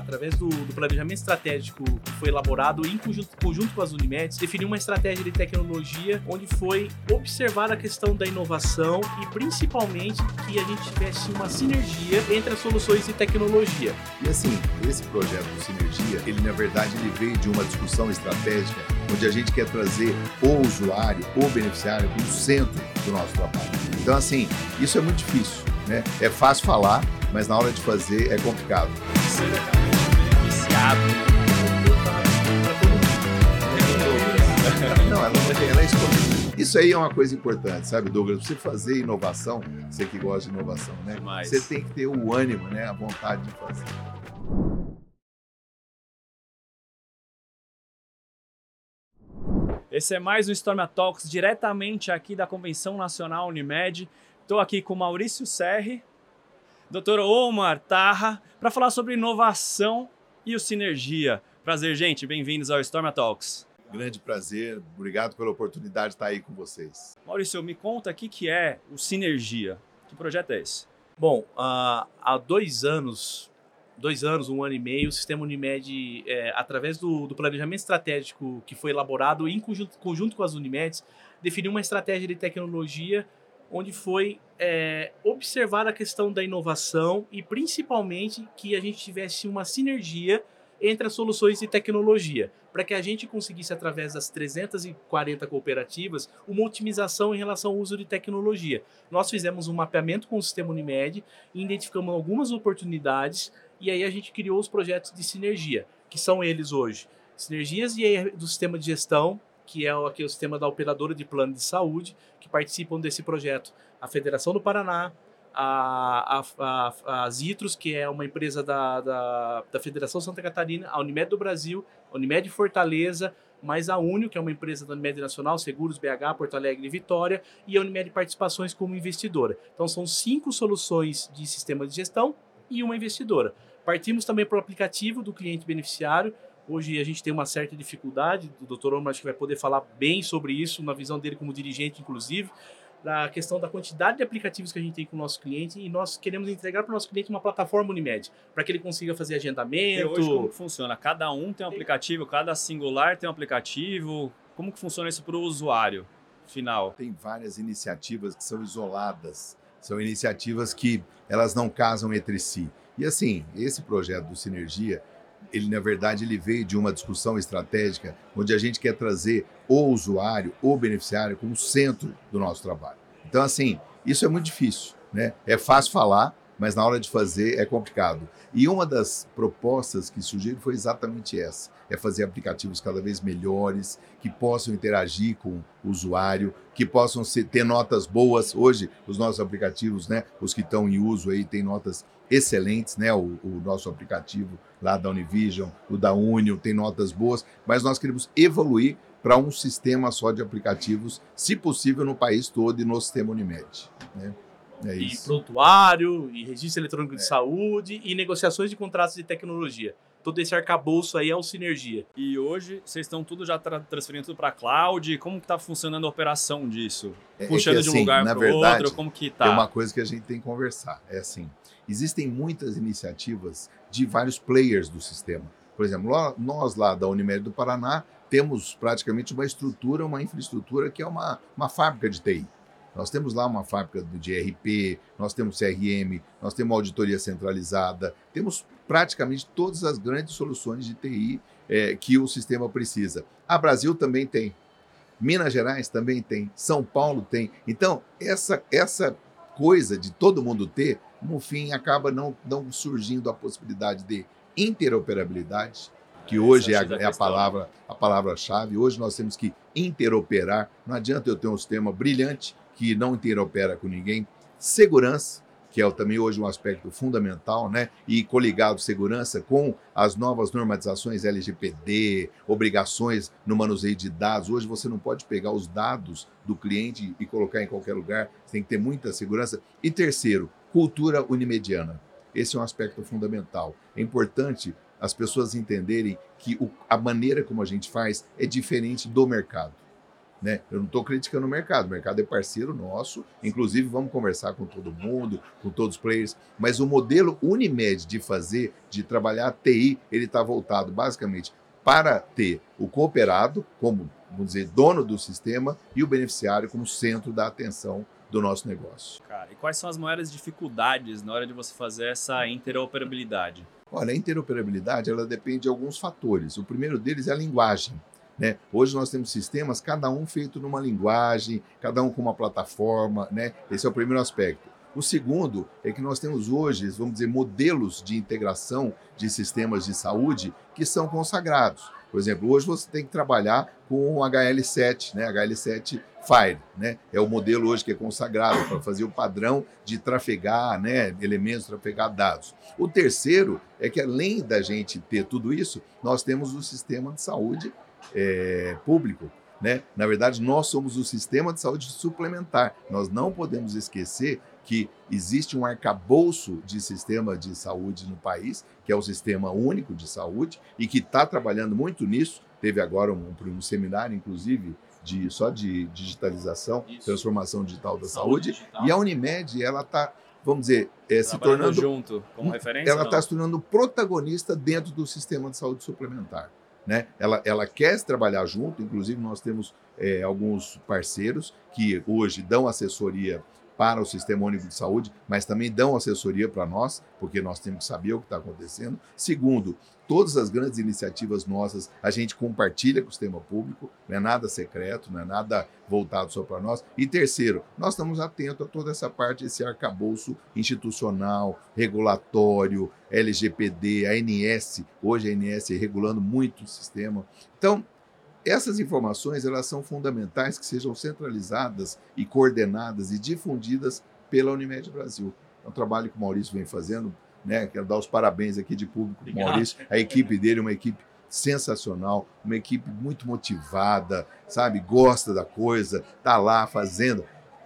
através do, do, planejamento estratégico que foi elaborado em conjunto, conjunto com as Unimedes, definiu uma estratégia de tecnologia onde foi observar a questão da inovação e principalmente que a gente tivesse uma sinergia entre as soluções e tecnologia. E assim, esse projeto de Sinergia, ele na verdade ele veio de uma discussão estratégica onde a gente quer trazer o usuário, o beneficiário no centro do nosso trabalho. Então assim, isso é muito difícil, né? É fácil falar, mas na hora de fazer é complicado. Não, ela, ela é. Isso aí é uma coisa importante, sabe, Douglas? Você fazer inovação, você que gosta de inovação, né? Demais. Você tem que ter o ânimo, né? A vontade de fazer. Esse é mais um Storm Talks diretamente aqui da Convenção Nacional Unimed. Estou aqui com Maurício Serri, Dr. Omar Tarra, para falar sobre inovação e o sinergia. Prazer, gente, bem-vindos ao Storm Talks. Grande prazer, obrigado pela oportunidade de estar aí com vocês. Maurício, me conta o que, é o Sinergia. Que projeto é esse? Bom, uh, há dois anos, dois anos, um ano e meio, o Sistema Unimed, é, através do, do, planejamento estratégico que foi elaborado em conjunto, conjunto com as Unimedes, definiu uma estratégia de tecnologia onde foi é, observar a questão da inovação e principalmente que a gente tivesse uma sinergia entre as soluções de tecnologia, para que a gente conseguisse, através das 340 cooperativas, uma otimização em relação ao uso de tecnologia. Nós fizemos um mapeamento com o sistema Unimed, identificamos algumas oportunidades e aí a gente criou os projetos de sinergia, que são eles hoje. Sinergias do sistema de gestão, que é o, aqui, o sistema da operadora de plano de saúde, participam desse projeto. A Federação do Paraná, a, a, a, a Zitros, que é uma empresa da, da, da, Federação Santa Catarina, a Unimed do Brasil, a Unimed Fortaleza, mais a Unio, que é uma empresa da Unimed Nacional, Seguros BH, Porto Alegre e Vitória, e a Unimed Participações como investidora. Então são cinco soluções de sistema de gestão e uma investidora. Partimos também para o aplicativo do cliente beneficiário, Hoje a gente tem uma certa dificuldade, o Dr. Omar acho que vai poder falar bem sobre isso, na visão dele como dirigente, inclusive, da questão da quantidade de aplicativos que a gente tem com o nosso cliente e nós queremos entregar para o nosso cliente uma plataforma Unimed, para que ele consiga fazer agendamento. E hoje como funciona? Cada um tem um aplicativo, cada singular tem um aplicativo. Como que funciona isso para o usuário final? Tem várias iniciativas que são isoladas, são iniciativas que elas não casam entre si. E assim, esse projeto do Sinergia, ele na verdade ele veio de uma discussão estratégica onde a gente quer trazer o usuário, o beneficiário como centro do nosso trabalho. Então assim, isso é muito difícil, né? É fácil falar, mas na hora de fazer é complicado. E uma das propostas que surgiram foi exatamente essa: é fazer aplicativos cada vez melhores, que possam interagir com o usuário, que possam ser, ter notas boas. Hoje, os nossos aplicativos, né, os que estão em uso aí, têm notas excelentes, né? O, o, nosso aplicativo lá da Univision, o da Unio, tem notas boas, mas nós queremos evoluir para um sistema só de aplicativos, se possível, no país todo e no sistema Unimed. Né? É e prontuário, e registro eletrônico de é. saúde, e negociações de contratos de tecnologia. Todo esse arcabouço aí é o Sinergia. E hoje vocês estão tudo já tra transferindo tudo para cloud. Como que está funcionando a operação disso? É, Puxando é que, assim, de um lugar para outro, como que está? É uma coisa que a gente tem que conversar. É assim, existem muitas iniciativas de vários players do sistema. Por exemplo, nós lá da Unimed do Paraná temos praticamente uma estrutura, uma infraestrutura que é uma, uma fábrica de TI. Nós temos lá uma fábrica de ERP, nós temos CRM, nós temos auditoria centralizada, temos praticamente todas as grandes soluções de TI é, que o sistema precisa. A Brasil também tem, Minas Gerais também tem, São Paulo tem. Então, essa, essa coisa de todo mundo ter, no fim, acaba não, não surgindo a possibilidade de interoperabilidade, que hoje é a, é a palavra a palavra-chave. Hoje nós temos que interoperar. Não adianta eu ter um sistema brilhante que não interopera com ninguém. Segurança, que é também hoje um aspecto fundamental, né? E coligado segurança com as novas normatizações LGPD, obrigações no manuseio de dados. Hoje você não pode pegar os dados do cliente e colocar em qualquer lugar, você tem que ter muita segurança. E terceiro, cultura unimediana. Esse é um aspecto fundamental. É importante as pessoas entenderem que o, a maneira como a gente faz é diferente do mercado. Né? Eu não estou criticando o mercado, o mercado é parceiro nosso, inclusive vamos conversar com todo mundo, com todos os players, mas o modelo Unimed de fazer, de trabalhar a TI, ele está voltado basicamente para ter o cooperado como, vamos dizer, dono do sistema e o beneficiário como centro da atenção do nosso negócio. Cara, e quais são as maiores dificuldades na hora de você fazer essa interoperabilidade? Olha, a interoperabilidade ela depende de alguns fatores. O primeiro deles é a linguagem. Né? Hoje nós temos sistemas, cada um feito numa linguagem, cada um com uma plataforma. Né? Esse é o primeiro aspecto. O segundo é que nós temos hoje, vamos dizer, modelos de integração de sistemas de saúde que são consagrados. Por exemplo, hoje você tem que trabalhar com o HL7, né? HL7 Fire, né? É o modelo hoje que é consagrado para fazer o padrão de trafegar, né? Elementos, trafegar dados. O terceiro é que além da gente ter tudo isso, nós temos o sistema de saúde é, público, né? Na verdade, nós somos o sistema de saúde suplementar. Nós não podemos esquecer que existe um arcabouço de sistema de saúde no país, que é o Sistema Único de Saúde, e que está trabalhando muito nisso. Teve agora um, um seminário, inclusive, de, só de digitalização, Isso. transformação digital da saúde. saúde. Digital. E a Unimed, ela está, vamos dizer, é, se tornando. junto, como referência? Ela está se tornando protagonista dentro do sistema de saúde suplementar. Né? Ela, ela quer trabalhar junto, inclusive nós temos é, alguns parceiros que hoje dão assessoria para o Sistema Único de Saúde, mas também dão assessoria para nós, porque nós temos que saber o que está acontecendo. Segundo, todas as grandes iniciativas nossas a gente compartilha com o sistema público, não é nada secreto, não é nada voltado só para nós. E terceiro, nós estamos atentos a toda essa parte, esse arcabouço institucional, regulatório, LGPD, ANS, hoje a ANS regulando muito o sistema. Então, essas informações elas são fundamentais que sejam centralizadas e coordenadas e difundidas pela Unimed Brasil. É um trabalho que o Maurício vem fazendo, né? Quero dar os parabéns aqui de público para Maurício. A equipe dele é uma equipe sensacional, uma equipe muito motivada, sabe? Gosta da coisa, tá lá fazendo.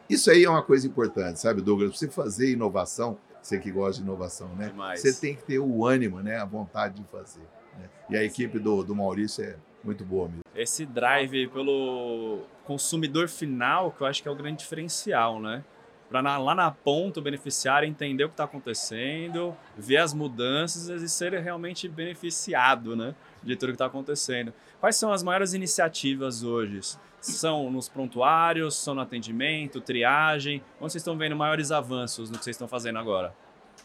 Isso aí é uma coisa importante, sabe, Douglas? Você fazer inovação, você que gosta de inovação, né? Demais. Você tem que ter o ânimo, né? A vontade de fazer. Né? E a equipe do, do Maurício é muito boa mesmo. Esse drive pelo consumidor final, que eu acho que é o grande diferencial, né? Para lá na ponta o beneficiário entender o que está acontecendo, ver as mudanças e ser realmente beneficiado, né? De tudo que está acontecendo. Quais são as maiores iniciativas hoje? São nos prontuários, são no atendimento, triagem? Onde vocês estão vendo maiores avanços no que vocês estão fazendo agora?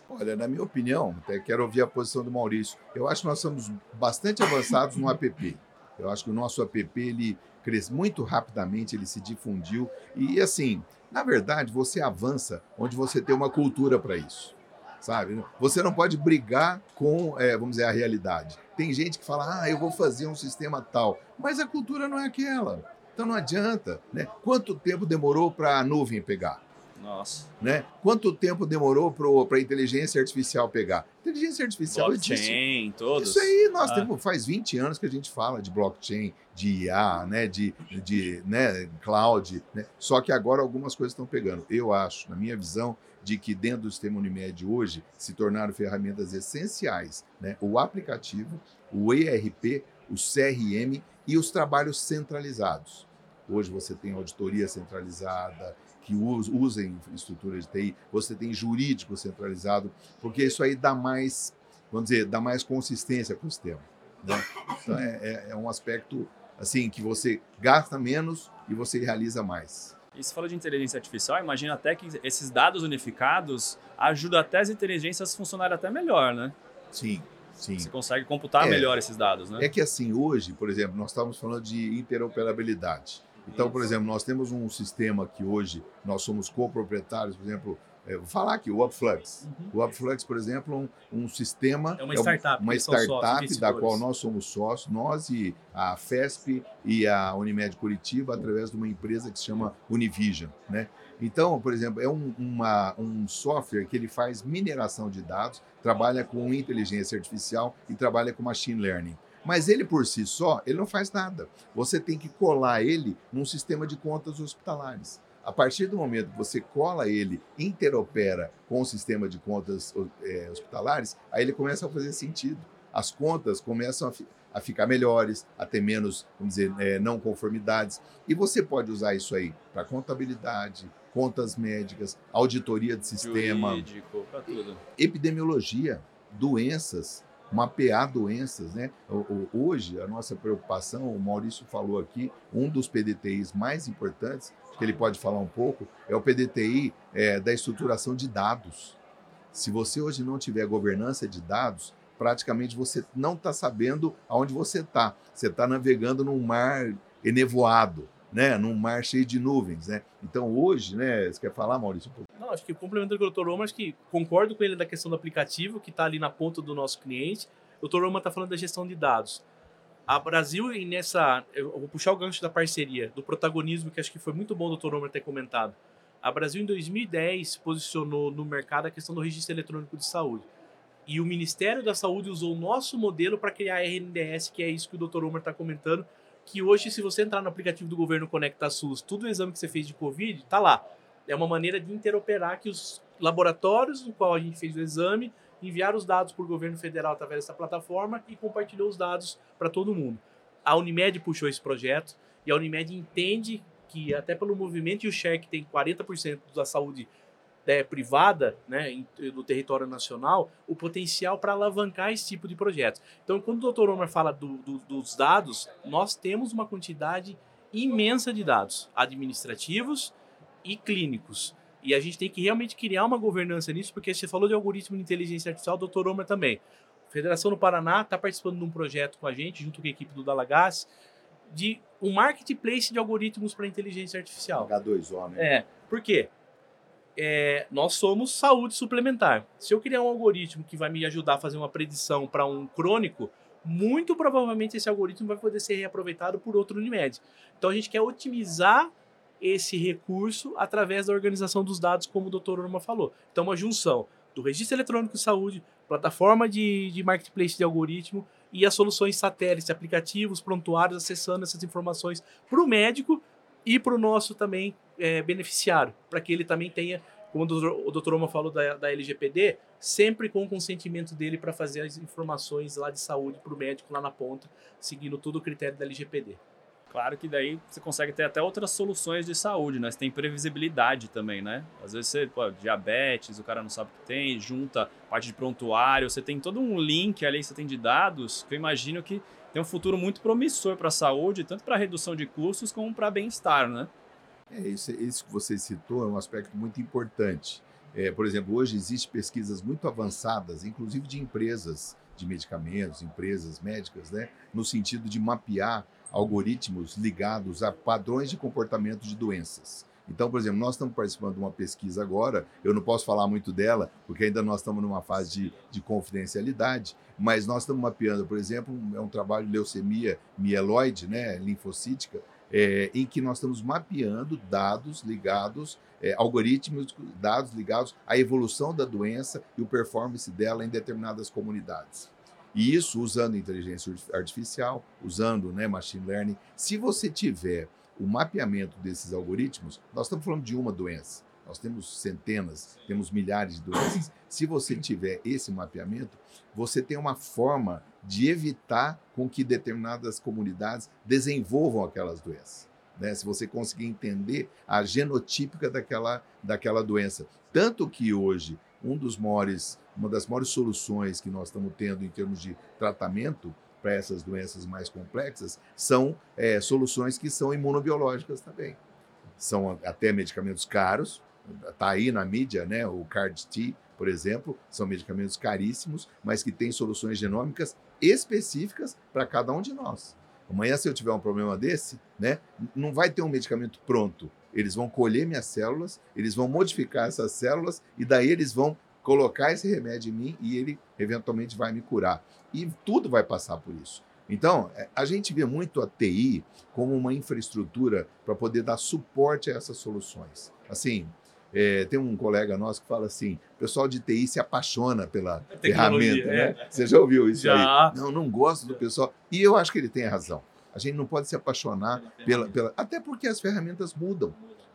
Olha, na minha opinião, até quero ouvir a posição do Maurício. Eu acho que nós somos bastante avançados no app. Eu acho que o nosso app ele cresce muito rapidamente, ele se difundiu e assim, na verdade, você avança onde você tem uma cultura para isso. Sabe? Você não pode brigar com, é, vamos dizer, a realidade. Tem gente que fala, ah, eu vou fazer um sistema tal, mas a cultura não é aquela. Então não adianta. Né? Quanto tempo demorou para a nuvem pegar? Nossa. Né? Quanto tempo demorou para a inteligência artificial pegar? Inteligência artificial blockchain, existe. todos. Isso aí, nós ah. temos, faz 20 anos que a gente fala de blockchain, de IA, né, de, de né, cloud. Né? Só que agora algumas coisas estão pegando. Eu acho, na minha visão, de que dentro do sistema Unimed hoje se tornaram ferramentas essenciais. Né? O aplicativo, o ERP, o CRM e os trabalhos centralizados. Hoje você tem auditoria centralizada, que usem infraestrutura de TI, você tem jurídico centralizado, porque isso aí dá mais, vamos dizer, dá mais consistência para o sistema. Né? Então é, é, é, um aspecto assim que você gasta menos e você realiza mais. E se fala de inteligência artificial, imagina até que esses dados unificados ajudam até as inteligências a funcionarem até melhor, né? Sim, sim. Você consegue computar é, melhor esses dados, né? É que assim, hoje, por exemplo, nós estávamos falando de interoperabilidade. Então, por exemplo, nós temos um sistema que hoje nós somos coproprietários, por exemplo, é, vou falar aqui, o Upflux. Uhum. O Upflux, por exemplo, é um, um sistema. É uma startup. É uma startup da qual nós somos sócios, nós e a FESP e a Unimed Curitiba, através de uma empresa que se chama Univision. Né? Então, por exemplo, é um, uma, um software que ele faz mineração de dados, trabalha com inteligência artificial e trabalha com machine learning. Mas ele por si só, ele não faz nada. Você tem que colar ele num sistema de contas hospitalares. A partir do momento que você cola ele, interopera com o sistema de contas é, hospitalares, aí ele começa a fazer sentido. as contas começam a, fi a ficar melhores, a ter menos, vamos dizer, é, não conformidades. E você pode usar isso aí para contabilidade, contas médicas, auditoria de sistema, Jurídico, epidemiologia, doenças, mapear doenças, né? Hoje a nossa preocupação, o Maurício falou aqui, um dos PDTIs mais importantes que ele pode falar um pouco é o PDTI é, da estruturação de dados. Se você hoje não tiver governança de dados, praticamente você não está sabendo aonde você está. Você está navegando num mar enevoado né, num mar cheio de nuvens, né? Então hoje, né, você quer falar, Maurício? Não, acho que complemento do Dr. Roma, acho que concordo com ele da questão do aplicativo, que está ali na ponta do nosso cliente. O Dr. Roma está falando da gestão de dados. A Brasil, e nessa. Eu vou puxar o gancho da parceria, do protagonismo, que acho que foi muito bom o Dr. Roma ter comentado. A Brasil, em 2010, posicionou no mercado a questão do registro eletrônico de saúde. E o Ministério da Saúde usou o nosso modelo para criar a RNDS, que é isso que o Dr. Homer está comentando, que hoje, se você entrar no aplicativo do governo Conecta SUS, tudo o exame que você fez de Covid, tá lá. É uma maneira de interoperar que os laboratórios no qual a gente fez o exame enviaram os dados para o governo federal através dessa plataforma e compartilhou os dados para todo mundo. A Unimed puxou esse projeto e a Unimed entende que até pelo movimento e o share que tem 40% da saúde é, privada né, do território nacional o potencial para alavancar esse tipo de projeto. Então, quando o Dr. Omar fala do, do, dos dados, nós temos uma quantidade imensa de dados administrativos e clínicos. E a gente tem que realmente criar uma governança nisso, porque você falou de algoritmo de inteligência artificial, o Dr. Omar também. A Federação do Paraná está participando de um projeto com a gente, junto com a equipe do Dalagas, de um marketplace de algoritmos para inteligência artificial. H2O, né? É. Por quê? É, nós somos saúde suplementar. Se eu criar um algoritmo que vai me ajudar a fazer uma predição para um crônico, muito provavelmente esse algoritmo vai poder ser reaproveitado por outro Unimed. Então a gente quer otimizar esse recurso através da organização dos dados, como o Dr. Norma falou. Então, uma junção do registro eletrônico de saúde, plataforma de, de marketplace de algoritmo e as soluções satélites, aplicativos, prontuários, acessando essas informações para o médico e para o nosso também é, beneficiário, para que ele também tenha, como o doutor Oma falou da, da LGPD, sempre com o consentimento dele para fazer as informações lá de saúde para o médico lá na ponta, seguindo todo o critério da LGPD. Claro que daí você consegue ter até outras soluções de saúde, né? Você tem previsibilidade também, né? Às vezes você, pô, diabetes, o cara não sabe o que tem, junta parte de prontuário, você tem todo um link ali, você tem de dados, que eu imagino que tem um futuro muito promissor para a saúde, tanto para redução de custos como para bem-estar, né? É, isso, isso que você citou é um aspecto muito importante. É, por exemplo, hoje existem pesquisas muito avançadas, inclusive de empresas de medicamentos, empresas médicas, né, no sentido de mapear algoritmos ligados a padrões de comportamento de doenças. Então, por exemplo, nós estamos participando de uma pesquisa agora, eu não posso falar muito dela, porque ainda nós estamos numa fase de, de confidencialidade, mas nós estamos mapeando, por exemplo, é um trabalho de leucemia mieloide, né, linfocítica, é, em que nós estamos mapeando dados ligados, é, algoritmos, dados ligados à evolução da doença e o performance dela em determinadas comunidades. E isso usando inteligência artificial, usando né, machine learning. Se você tiver o mapeamento desses algoritmos, nós estamos falando de uma doença. Nós temos centenas, temos milhares de doenças. Se você tiver esse mapeamento, você tem uma forma de evitar com que determinadas comunidades desenvolvam aquelas doenças. Né? Se você conseguir entender a genotípica daquela, daquela doença. Tanto que hoje, um dos maiores, uma das maiores soluções que nós estamos tendo em termos de tratamento para essas doenças mais complexas são é, soluções que são imunobiológicas também. São até medicamentos caros, está aí na mídia, né? o CARD-T, por exemplo, são medicamentos caríssimos, mas que têm soluções genômicas específicas para cada um de nós. Amanhã, se eu tiver um problema desse, né, não vai ter um medicamento pronto. Eles vão colher minhas células, eles vão modificar essas células e daí eles vão colocar esse remédio em mim e ele eventualmente vai me curar. E tudo vai passar por isso. Então, é, a gente vê muito a TI como uma infraestrutura para poder dar suporte a essas soluções. Assim, é, tem um colega nosso que fala assim: o pessoal de TI se apaixona pela ferramenta. Né? É. Você já ouviu isso já. aí? Não, não gosto do pessoal. E eu acho que ele tem razão. A gente não pode se apaixonar pela, pela. Até porque as ferramentas mudam.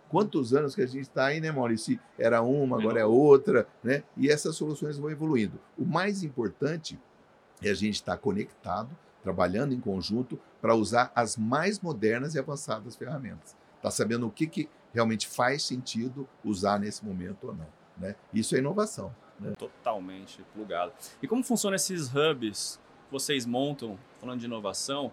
Quantos anos que a gente está aí, né, Maurício? Era uma, agora é outra, né? E essas soluções vão evoluindo. O mais importante E a gente está conectado, trabalhando em conjunto para usar as mais modernas e avançadas ferramentas. Está sabendo o que, que realmente faz sentido usar nesse momento ou não. Né? Isso é inovação. Né? Totalmente plugado. E como funcionam esses hubs que vocês montam, falando de inovação,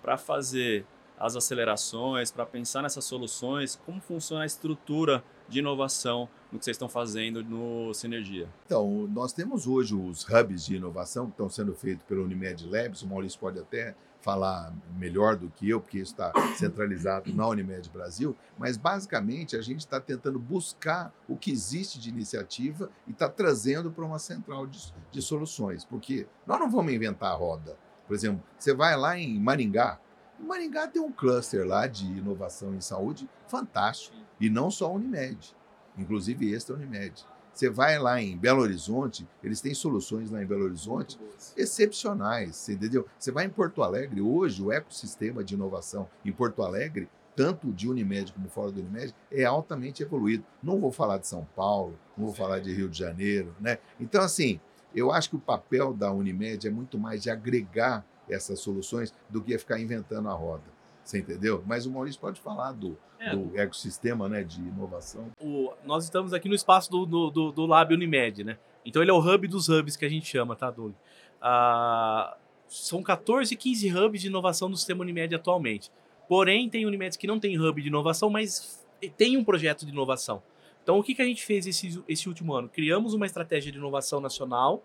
para fazer as acelerações, para pensar nessas soluções, como funciona a estrutura de inovação no que vocês estão fazendo no Sinergia? Então, nós temos hoje os hubs de inovação que estão sendo feitos pelo Unimed Labs, o Maurício pode até falar melhor do que eu, porque isso está centralizado na Unimed Brasil, mas basicamente a gente está tentando buscar o que existe de iniciativa e está trazendo para uma central de, de soluções, porque nós não vamos inventar a roda. Por exemplo, você vai lá em Maringá, Maringá tem um cluster lá de inovação em saúde fantástico. E não só a Unimed, inclusive esta Unimed. Você vai lá em Belo Horizonte, eles têm soluções lá em Belo Horizonte excepcionais, você entendeu? Você vai em Porto Alegre, hoje o ecossistema de inovação em Porto Alegre, tanto de Unimed como fora do Unimed, é altamente evoluído. Não vou falar de São Paulo, não vou falar de Rio de Janeiro, né? Então, assim, eu acho que o papel da Unimed é muito mais de agregar essas soluções do que ficar inventando a roda. Você entendeu? Mas o Maurício pode falar do, é. do ecossistema né, de inovação. O, nós estamos aqui no espaço do, do, do, do Lab Unimed, né? Então ele é o hub dos hubs que a gente chama, tá, Doug? Ah, são 14, 15 hubs de inovação no sistema Unimed atualmente. Porém, tem Unimed que não tem hub de inovação, mas tem um projeto de inovação. Então, o que, que a gente fez esse, esse último ano? Criamos uma estratégia de inovação nacional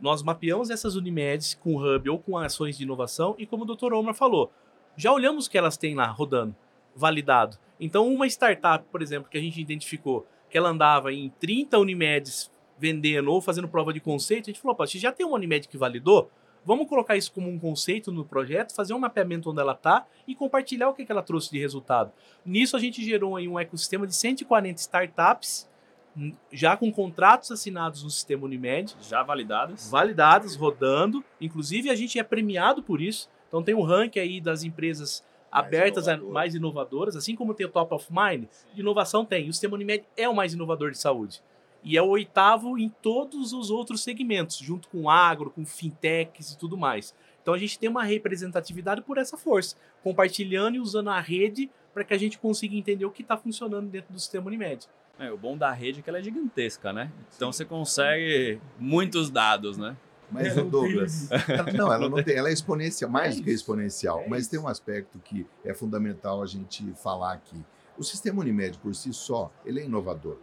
nós mapeamos essas Unimedes com hub ou com ações de inovação e como o Dr. Omar falou, já olhamos o que elas têm lá rodando, validado. Então, uma startup, por exemplo, que a gente identificou que ela andava em 30 Unimedes vendendo ou fazendo prova de conceito, a gente falou, a gente já tem uma Unimed que validou, vamos colocar isso como um conceito no projeto, fazer um mapeamento onde ela está e compartilhar o que, que ela trouxe de resultado. Nisso, a gente gerou aí um ecossistema de 140 startups já com contratos assinados no sistema Unimed. Já validados. Validados, rodando. Inclusive, a gente é premiado por isso. Então, tem um ranking aí das empresas mais abertas, inovador. mais inovadoras, assim como tem o Top of Mind, de inovação tem. E o sistema Unimed é o mais inovador de saúde. E é o oitavo em todos os outros segmentos, junto com agro, com fintechs e tudo mais. Então a gente tem uma representatividade por essa força, compartilhando e usando a rede para que a gente consiga entender o que está funcionando dentro do sistema Unimed. É, o bom da rede é que ela é gigantesca, né? Então você consegue muitos dados, né? Mas o Douglas, não, ela não tem, ela é exponencial, mais do que exponencial, é mas tem um aspecto que é fundamental a gente falar aqui. O sistema Unimed por si só, ele é inovador.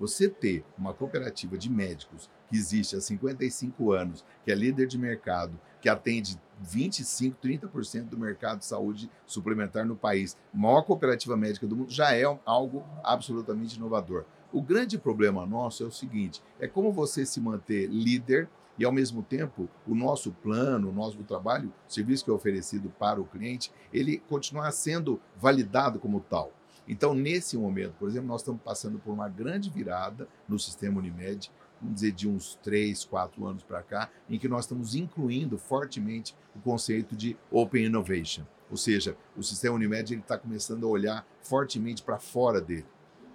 Você ter uma cooperativa de médicos que existe há 55 anos, que é líder de mercado, que atende 25, 30% do mercado de saúde suplementar no país, maior cooperativa médica do mundo, já é algo absolutamente inovador. O grande problema nosso é o seguinte: é como você se manter líder e, ao mesmo tempo, o nosso plano, o nosso trabalho, o serviço que é oferecido para o cliente, ele continuar sendo validado como tal. Então, nesse momento, por exemplo, nós estamos passando por uma grande virada no sistema Unimed vamos dizer, de uns três, quatro anos para cá, em que nós estamos incluindo fortemente o conceito de Open Innovation. Ou seja, o sistema Unimed está começando a olhar fortemente para fora dele.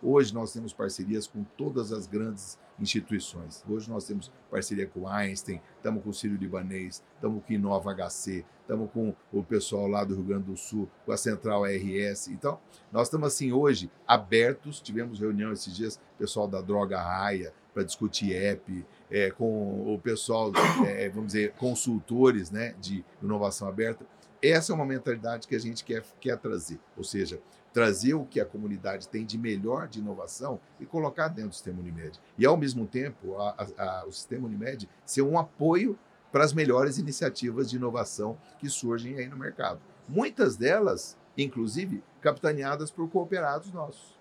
Hoje nós temos parcerias com todas as grandes instituições. Hoje nós temos parceria com Einstein, estamos com o Círio Libanês, estamos com Inova HC, estamos com o pessoal lá do Rio Grande do Sul, com a Central RS. Então, nós estamos assim hoje abertos, tivemos reunião esses dias, pessoal da Droga Raia, para discutir app, é, com o pessoal, é, vamos dizer, consultores né, de inovação aberta. Essa é uma mentalidade que a gente quer, quer trazer, ou seja, trazer o que a comunidade tem de melhor de inovação e colocar dentro do sistema Unimed. E, ao mesmo tempo, a, a, o sistema Unimed ser um apoio para as melhores iniciativas de inovação que surgem aí no mercado. Muitas delas, inclusive, capitaneadas por cooperados nossos.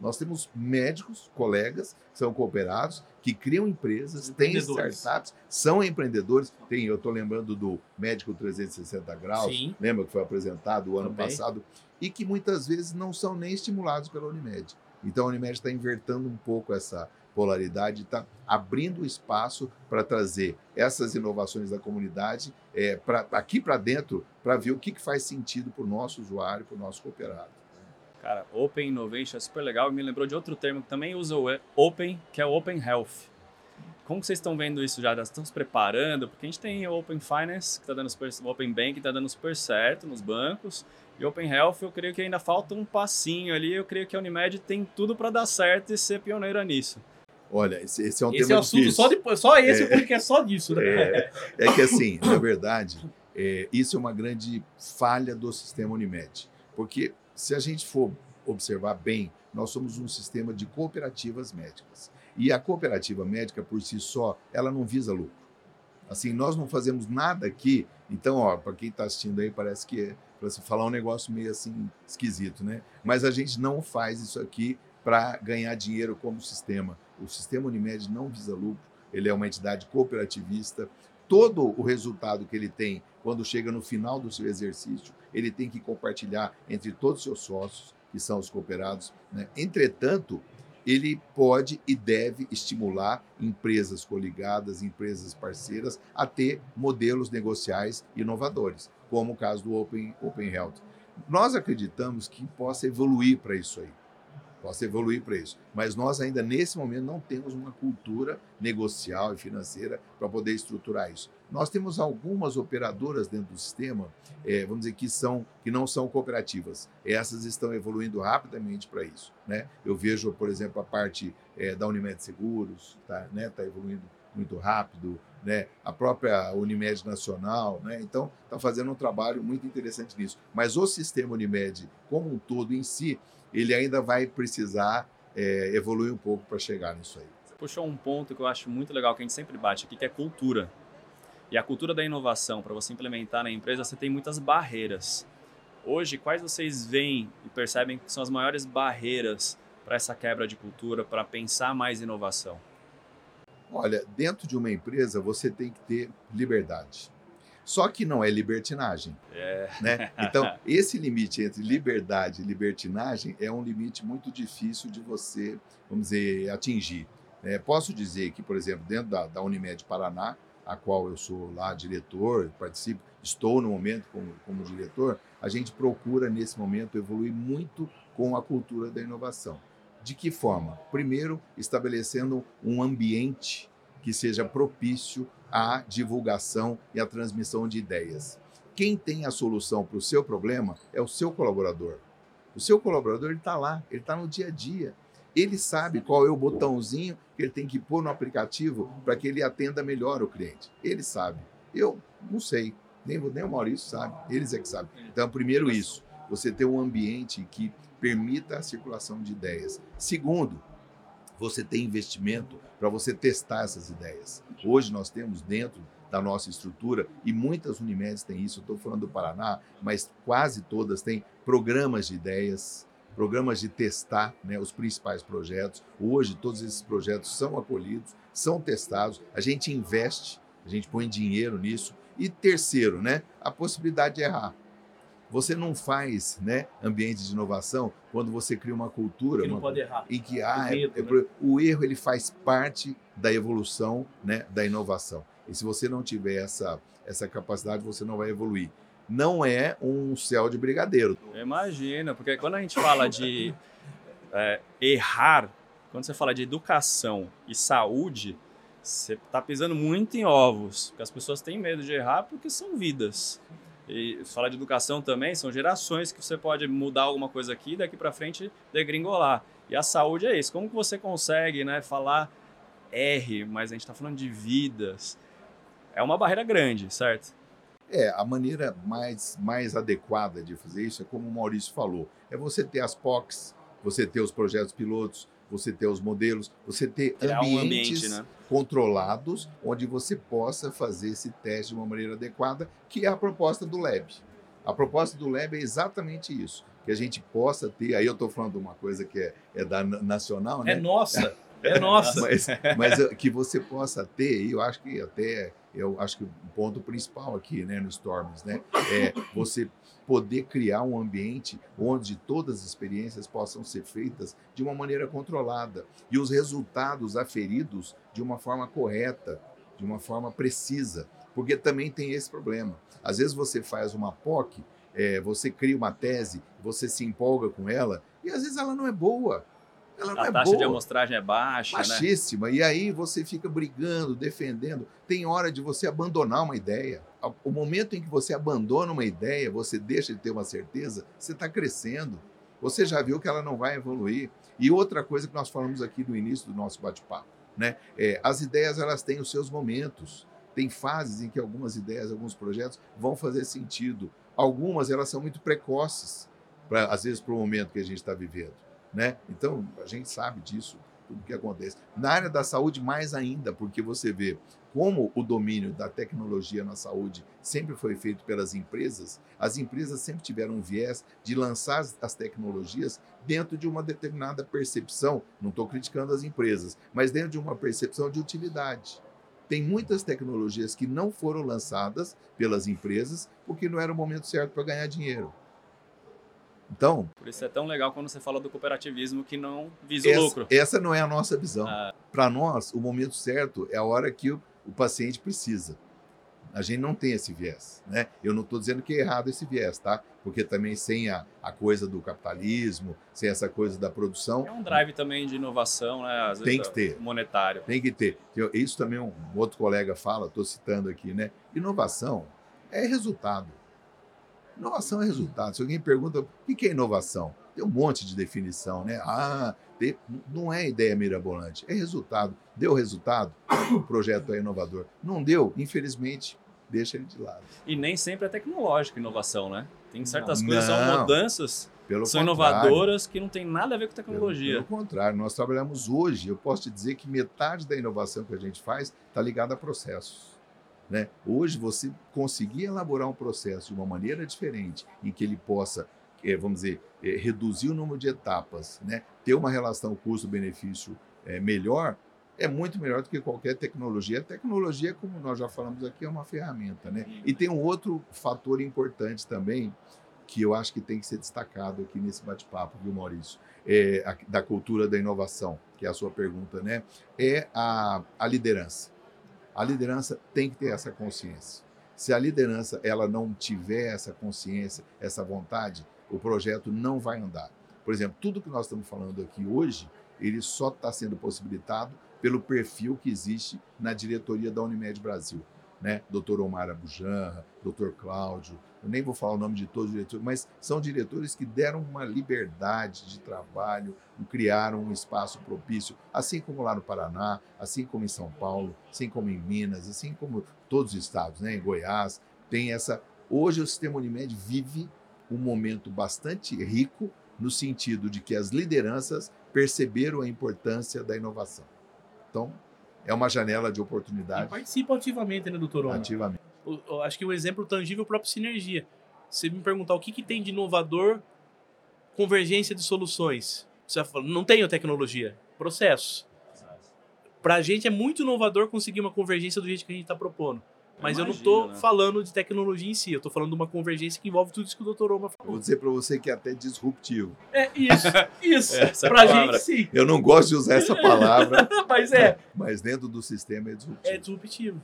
Nós temos médicos, colegas, que são cooperados, que criam empresas, têm startups, são empreendedores. Tem, eu estou lembrando do Médico 360 Graus, Sim. lembra que foi apresentado o ano Também. passado, e que muitas vezes não são nem estimulados pela Unimed. Então a Unimed está invertendo um pouco essa polaridade, está abrindo espaço para trazer essas inovações da comunidade é, pra, aqui para dentro, para ver o que, que faz sentido para o nosso usuário, para o nosso cooperado. Cara, Open Innovation é super legal. Me lembrou de outro termo que também usa o Open, que é o Open Health. como vocês estão vendo isso já? Já estão se preparando? Porque a gente tem o Open Finance, que está dando super, o Open Bank está dando super certo nos bancos. E Open Health, eu creio que ainda falta um passinho ali. Eu creio que a Unimed tem tudo para dar certo e ser pioneira nisso. Olha, esse, esse é um Esse tema é o assunto difícil. só, depois, só esse, É. porque é só disso, né? É, é que assim, na verdade, é, isso é uma grande falha do sistema Unimed. Porque se a gente for observar bem, nós somos um sistema de cooperativas médicas. E a cooperativa médica, por si só, ela não visa lucro. Assim, nós não fazemos nada aqui. Então, ó, para quem está assistindo aí, parece que é para se falar um negócio meio assim esquisito, né? Mas a gente não faz isso aqui para ganhar dinheiro como sistema. O sistema Unimed não visa lucro, ele é uma entidade cooperativista. Todo o resultado que ele tem quando chega no final do seu exercício, ele tem que compartilhar entre todos os seus sócios, que são os cooperados. Né? Entretanto, ele pode e deve estimular empresas coligadas, empresas parceiras, a ter modelos negociais inovadores, como o caso do Open, Open Health. Nós acreditamos que possa evoluir para isso aí possa evoluir para isso. Mas nós ainda, nesse momento, não temos uma cultura negocial e financeira para poder estruturar isso. Nós temos algumas operadoras dentro do sistema, eh, vamos dizer, que, são, que não são cooperativas. Essas estão evoluindo rapidamente para isso. Né? Eu vejo, por exemplo, a parte eh, da Unimed Seguros, está né, tá evoluindo muito rápido, né? a própria Unimed Nacional. Né? Então, está fazendo um trabalho muito interessante nisso. Mas o sistema Unimed, como um todo em si, ele ainda vai precisar é, evoluir um pouco para chegar nisso aí. Você puxou um ponto que eu acho muito legal, que a gente sempre bate aqui, que é cultura. E a cultura da inovação, para você implementar na empresa, você tem muitas barreiras. Hoje, quais vocês veem e percebem que são as maiores barreiras para essa quebra de cultura, para pensar mais inovação? Olha, dentro de uma empresa você tem que ter liberdade. Só que não é libertinagem. É. Né? Então, esse limite entre liberdade e libertinagem é um limite muito difícil de você, vamos dizer, atingir. É, posso dizer que, por exemplo, dentro da, da Unimed Paraná, a qual eu sou lá diretor, participo, estou no momento como, como diretor, a gente procura, nesse momento, evoluir muito com a cultura da inovação. De que forma? Primeiro, estabelecendo um ambiente que seja propício à divulgação e à transmissão de ideias. Quem tem a solução para o seu problema é o seu colaborador. O seu colaborador está lá, ele está no dia a dia. Ele sabe qual é o botãozinho que ele tem que pôr no aplicativo para que ele atenda melhor o cliente. Ele sabe. Eu não sei, nem, nem o Maurício sabe, eles é que sabem. Então, primeiro isso, você ter um ambiente que permita a circulação de ideias. Segundo, você tem investimento para você testar essas ideias. Hoje nós temos dentro da nossa estrutura, e muitas Unimedes têm isso, estou falando do Paraná, mas quase todas têm programas de ideias, programas de testar né, os principais projetos. Hoje todos esses projetos são acolhidos, são testados, a gente investe, a gente põe dinheiro nisso. E terceiro, né, a possibilidade de errar. Você não faz né, ambiente de inovação quando você cria uma cultura Que não uma- pode errar. em que há, O medo, é- é né? o erro ele faz parte da evolução né, da inovação. E se você não tiver essa, essa capacidade, você não vai evoluir. Não é um céu de brigadeiro. Imagina, porque quando a gente fala de é, errar, quando você fala de educação e saúde, você está pisando muito em ovos, porque as pessoas têm medo de errar porque são vidas. E falar de educação também, são gerações que você pode mudar alguma coisa aqui e daqui para frente degringolar. E a saúde é isso. Como que você consegue né, falar R, mas a gente está falando de vidas? É uma barreira grande, certo? É, a maneira mais, mais adequada de fazer isso é como o Maurício falou: é você ter as POCs, você ter os projetos pilotos, você ter os modelos, você ter Criar um ambientes ambiente, né? controlados onde você possa fazer esse teste de uma maneira adequada, que é a proposta do Lab. A proposta do Lab é exatamente isso, que a gente possa ter, aí eu estou falando de uma coisa que é, é da na- nacional, né? É nossa. É nossa. mas, mas eh, que você possa ter, e eu acho que até eu acho que o ponto principal aqui, né, no Storms, né, é você poder criar um ambiente onde todas as experiências possam ser feitas de uma maneira controlada e os resultados aferidos de uma forma correta, de uma forma precisa, porque também tem esse problema. Às vezes você faz uma POC, eh, você cria uma tese, você se empolga com ela e às vezes ela não é boa. Ela não A é taxa boa. de amostragem é baixa, né? baixíssima. E aí você fica brigando, defendendo. Tem hora de você abandonar uma ideia. O momento em que você abandona uma ideia, você deixa de ter uma certeza, você está crescendo. Você já viu que ela não vai evoluir. E outra coisa que nós falamos aqui no início do nosso bate-papo, né? É, as ideias elas têm os seus momentos. Tem fases em que algumas ideias, alguns projetos vão fazer sentido. Algumas elas são muito precoces, pra, às vezes para o momento que a gente está vivendo. Né? Então, a gente sabe disso, tudo que acontece. Na área da saúde, mais ainda, porque você vê como o domínio da tecnologia na saúde sempre foi feito pelas empresas, as empresas sempre tiveram um viés de lançar as tecnologias dentro de uma determinada percepção, não estou criticando as empresas, mas dentro de uma percepção de utilidade. Tem muitas tecnologias que não foram lançadas pelas empresas porque não era o momento certo para ganhar dinheiro. Então, Por isso é tão legal quando você fala do cooperativismo que não visa essa, o lucro. essa não é a nossa visão. Ah. Para nós, o momento certo é a hora que o, o paciente precisa. A gente não tem esse viés. Né? Eu não estou dizendo que é errado esse viés, tá? Porque também sem a, a coisa do capitalismo, sem essa coisa da produção, É um drive também de inovação, né? Às vezes Tem que é ter. Monetário. tem que ter. Eu- Isso também um outro colega fala, estou citando aqui, né? Inovação é resultado. Inovação é resultado. Se alguém pergunta o que é inovação, tem um monte de definição, né? Ah, tem- não é ideia mirabolante, é resultado. Deu resultado, o projeto é inovador. Não deu, infelizmente, deixa ele de lado. E nem sempre é tecnológico inovação, né? Tem certas Não. coisas que são Não. mudanças, Pelo são inovadoras que não tem nada a ver com Pelo, tecnologia. pelo contrário, nós trabalhamos hoje, eu posso te dizer que metade da inovação que a gente faz está ligada a processos. Né? Hoje, você conseguir elaborar um processo de uma maneira diferente, em que ele possa, eh, vamos dizer, eh, reduzir o número de etapas, né? ter uma relação custo-benefício eh, melhor, é muito melhor do que qualquer tecnologia. A tecnologia, como nós já falamos aqui, é uma ferramenta. Né? E tem um outro fator importante também, que eu acho que tem que ser destacado aqui nesse bate-papo, viu, Maurício? É, a- da cultura da inovação, que é a sua pergunta, né? É a, a liderança. A liderança tem que ter essa consciência. Se a liderança ela não tiver essa consciência, essa vontade, o projeto não vai andar. Por exemplo, tudo que nós estamos falando aqui hoje, ele só está sendo possibilitado pelo perfil que existe na diretoria da Unimed Brasil. Né? Dr. Omar Abujanra, Dr. Cláudio, eu nem vou falar o nome de todos os diretores, mas são diretores que deram uma liberdade de trabalho, criaram um espaço propício, assim como lá no Paraná, assim como em São Paulo, assim como em Minas, assim como todos os estados, né? em Goiás, tem essa. Hoje o sistema Unimed vive um momento bastante rico no sentido de que as lideranças perceberam a importância da inovação. Então, é uma janela de E oportunidade participa ativamente, né, doutor ativamente. Eu acho que o exemplo tangível é o próprio Sinergia. Se me perguntar o que, que tem de inovador, convergência de soluções. Você vai falar, não tenho tecnologia, processos. Pra gente é muito inovador conseguir uma convergência do jeito que a gente está propondo. Mas eu não tô né? falando de tecnologia em si, eu tô falando de uma convergência que envolve tudo isso que o Dr. Oma falou. vou dizer para você que é até disruptivo. É isso, isso. Essa é a pra palavra. gente sim. Eu não gosto de usar essa palavra, Mas é, mas dentro do sistema é disruptivo. é disruptivo.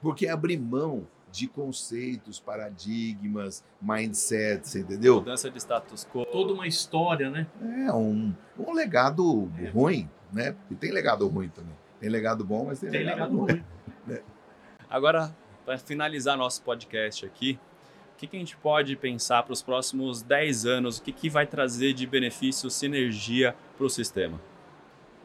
Porque abrir mão de conceitos, paradigmas, mindsets, entendeu? Mudança de status quo. Toda uma história, né? É um, um legado ruim, né? E tem legado ruim também. Tem legado bom, mas tem, Tem legado, legado ruim. ruim. Agora, para finalizar nosso podcast aqui, o que, que a gente pode pensar para os próximos 10 anos? O que, que vai trazer de benefício, sinergia para o sistema?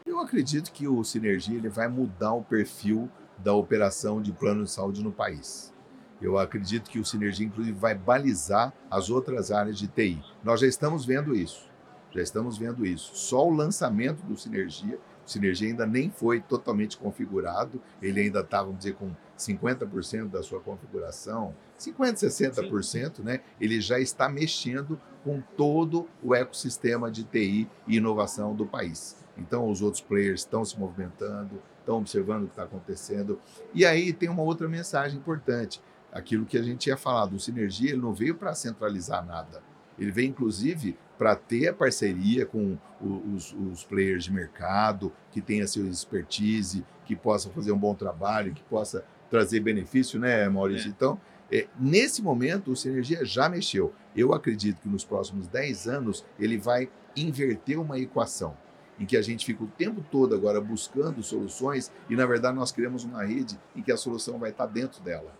Eu acredito que o Sinergia ele vai mudar o perfil da operação de plano de saúde no país. Eu acredito que o Sinergia, inclusive, vai balizar as outras áreas de TI. Nós já estamos vendo isso. Já estamos vendo isso. Só o lançamento do Sinergia, o Sinergia ainda nem foi totalmente configurado, ele ainda está, vamos dizer, com 50% da sua configuração, 50%, 60%, né? Ele já está mexendo com todo o ecossistema de TI e inovação do país. Então, os outros players estão se movimentando, estão observando o que está acontecendo. E aí tem uma outra mensagem importante. Aquilo que a gente tinha falado, o Sinergia ele não veio para centralizar nada. Ele veio, inclusive, para ter a parceria com os, os players de mercado, que tenha seu expertise, que possa fazer um bom trabalho, que possa trazer benefício, né, Maurício? É. Então, é, nesse momento, o Sinergia já mexeu. Eu acredito que nos próximos 10 anos ele vai inverter uma equação. Em que a gente fica o tempo todo agora buscando soluções e, na verdade, nós criamos uma rede em que a solução vai estar dentro dela.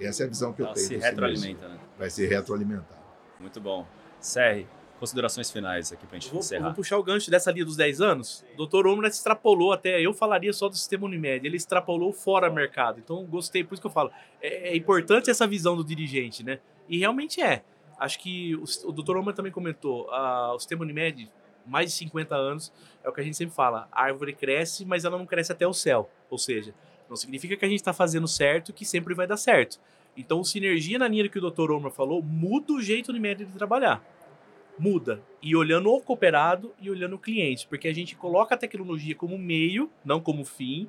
Essa é a visão que Ela eu tenho. se do retroalimenta, né? Vai ser retroalimentado. Muito bom. Serre, considerações finais aqui pra gente Vou, encerrar. vou puxar o gancho dessa linha dos 10 anos. O Dr. Omra extrapolou até, eu falaria só do sistema Unimed, ele extrapolou fora mercado. Então gostei, por isso que eu falo. É, é importante essa visão do dirigente, né? E realmente é. Acho que o, o Dr. Omra também comentou, o sistema Unimed, mais de 50 anos, é o que a gente sempre fala. A árvore cresce, mas ela não cresce até o céu. Ou seja, não significa que a gente está fazendo certo que sempre vai dar certo. Então, sinergia na linha que o Dr. Omar falou, muda o jeito Unimed de trabalhar. Muda. E olhando o cooperado e olhando o cliente. Porque a gente coloca a tecnologia como meio, não como fim.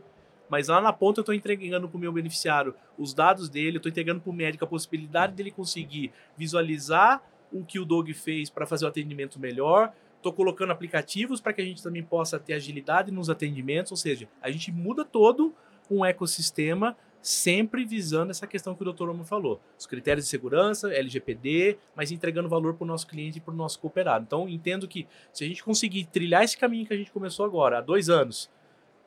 Mas lá na ponta eu estou entregando para o meu beneficiário os dados dele, estou entregando para o médico a possibilidade dele conseguir visualizar o que o Dog fez para fazer o atendimento melhor. Estou colocando aplicativos para que a gente também possa ter agilidade nos atendimentos. Ou seja, a gente muda todo um ecossistema sempre visando essa questão que o Dr. Omo falou. Os critérios de segurança, LGPD, mas entregando valor para o nosso cliente e para o nosso cooperado. Então, entendo que se a gente conseguir trilhar esse caminho que a gente começou agora, há dois anos,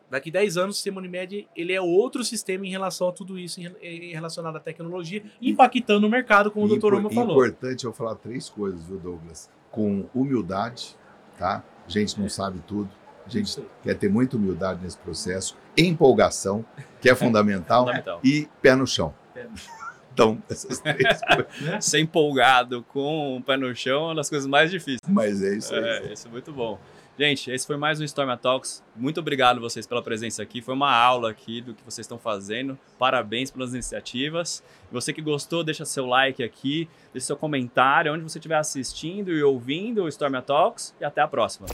daqui 10 anos o sistema Unimed ele é outro sistema em relação a tudo isso, em, relacionado à tecnologia, impactando o mercado, como o Dr. Omo falou. Importante eu falar três coisas, viu, Douglas? Com humildade, tá? A gente não sabe tudo. A gente quer ter muita humildade nesse processo, empolgação, que é fundamental, Fundamental. e pé no chão. Pé no Então, essas três coisas. Ser empolgado com o pé no chão é uma das coisas mais difíceis. Mas é isso aí. É, isso é muito bom. Gente, esse foi mais um Storm Talks. Muito obrigado vocês pela presença aqui. Foi uma aula aqui do que vocês estão fazendo. Parabéns pelas iniciativas. Você que gostou, deixa seu like aqui, deixa seu comentário onde você estiver assistindo e ouvindo o Storm Talks e até a próxima.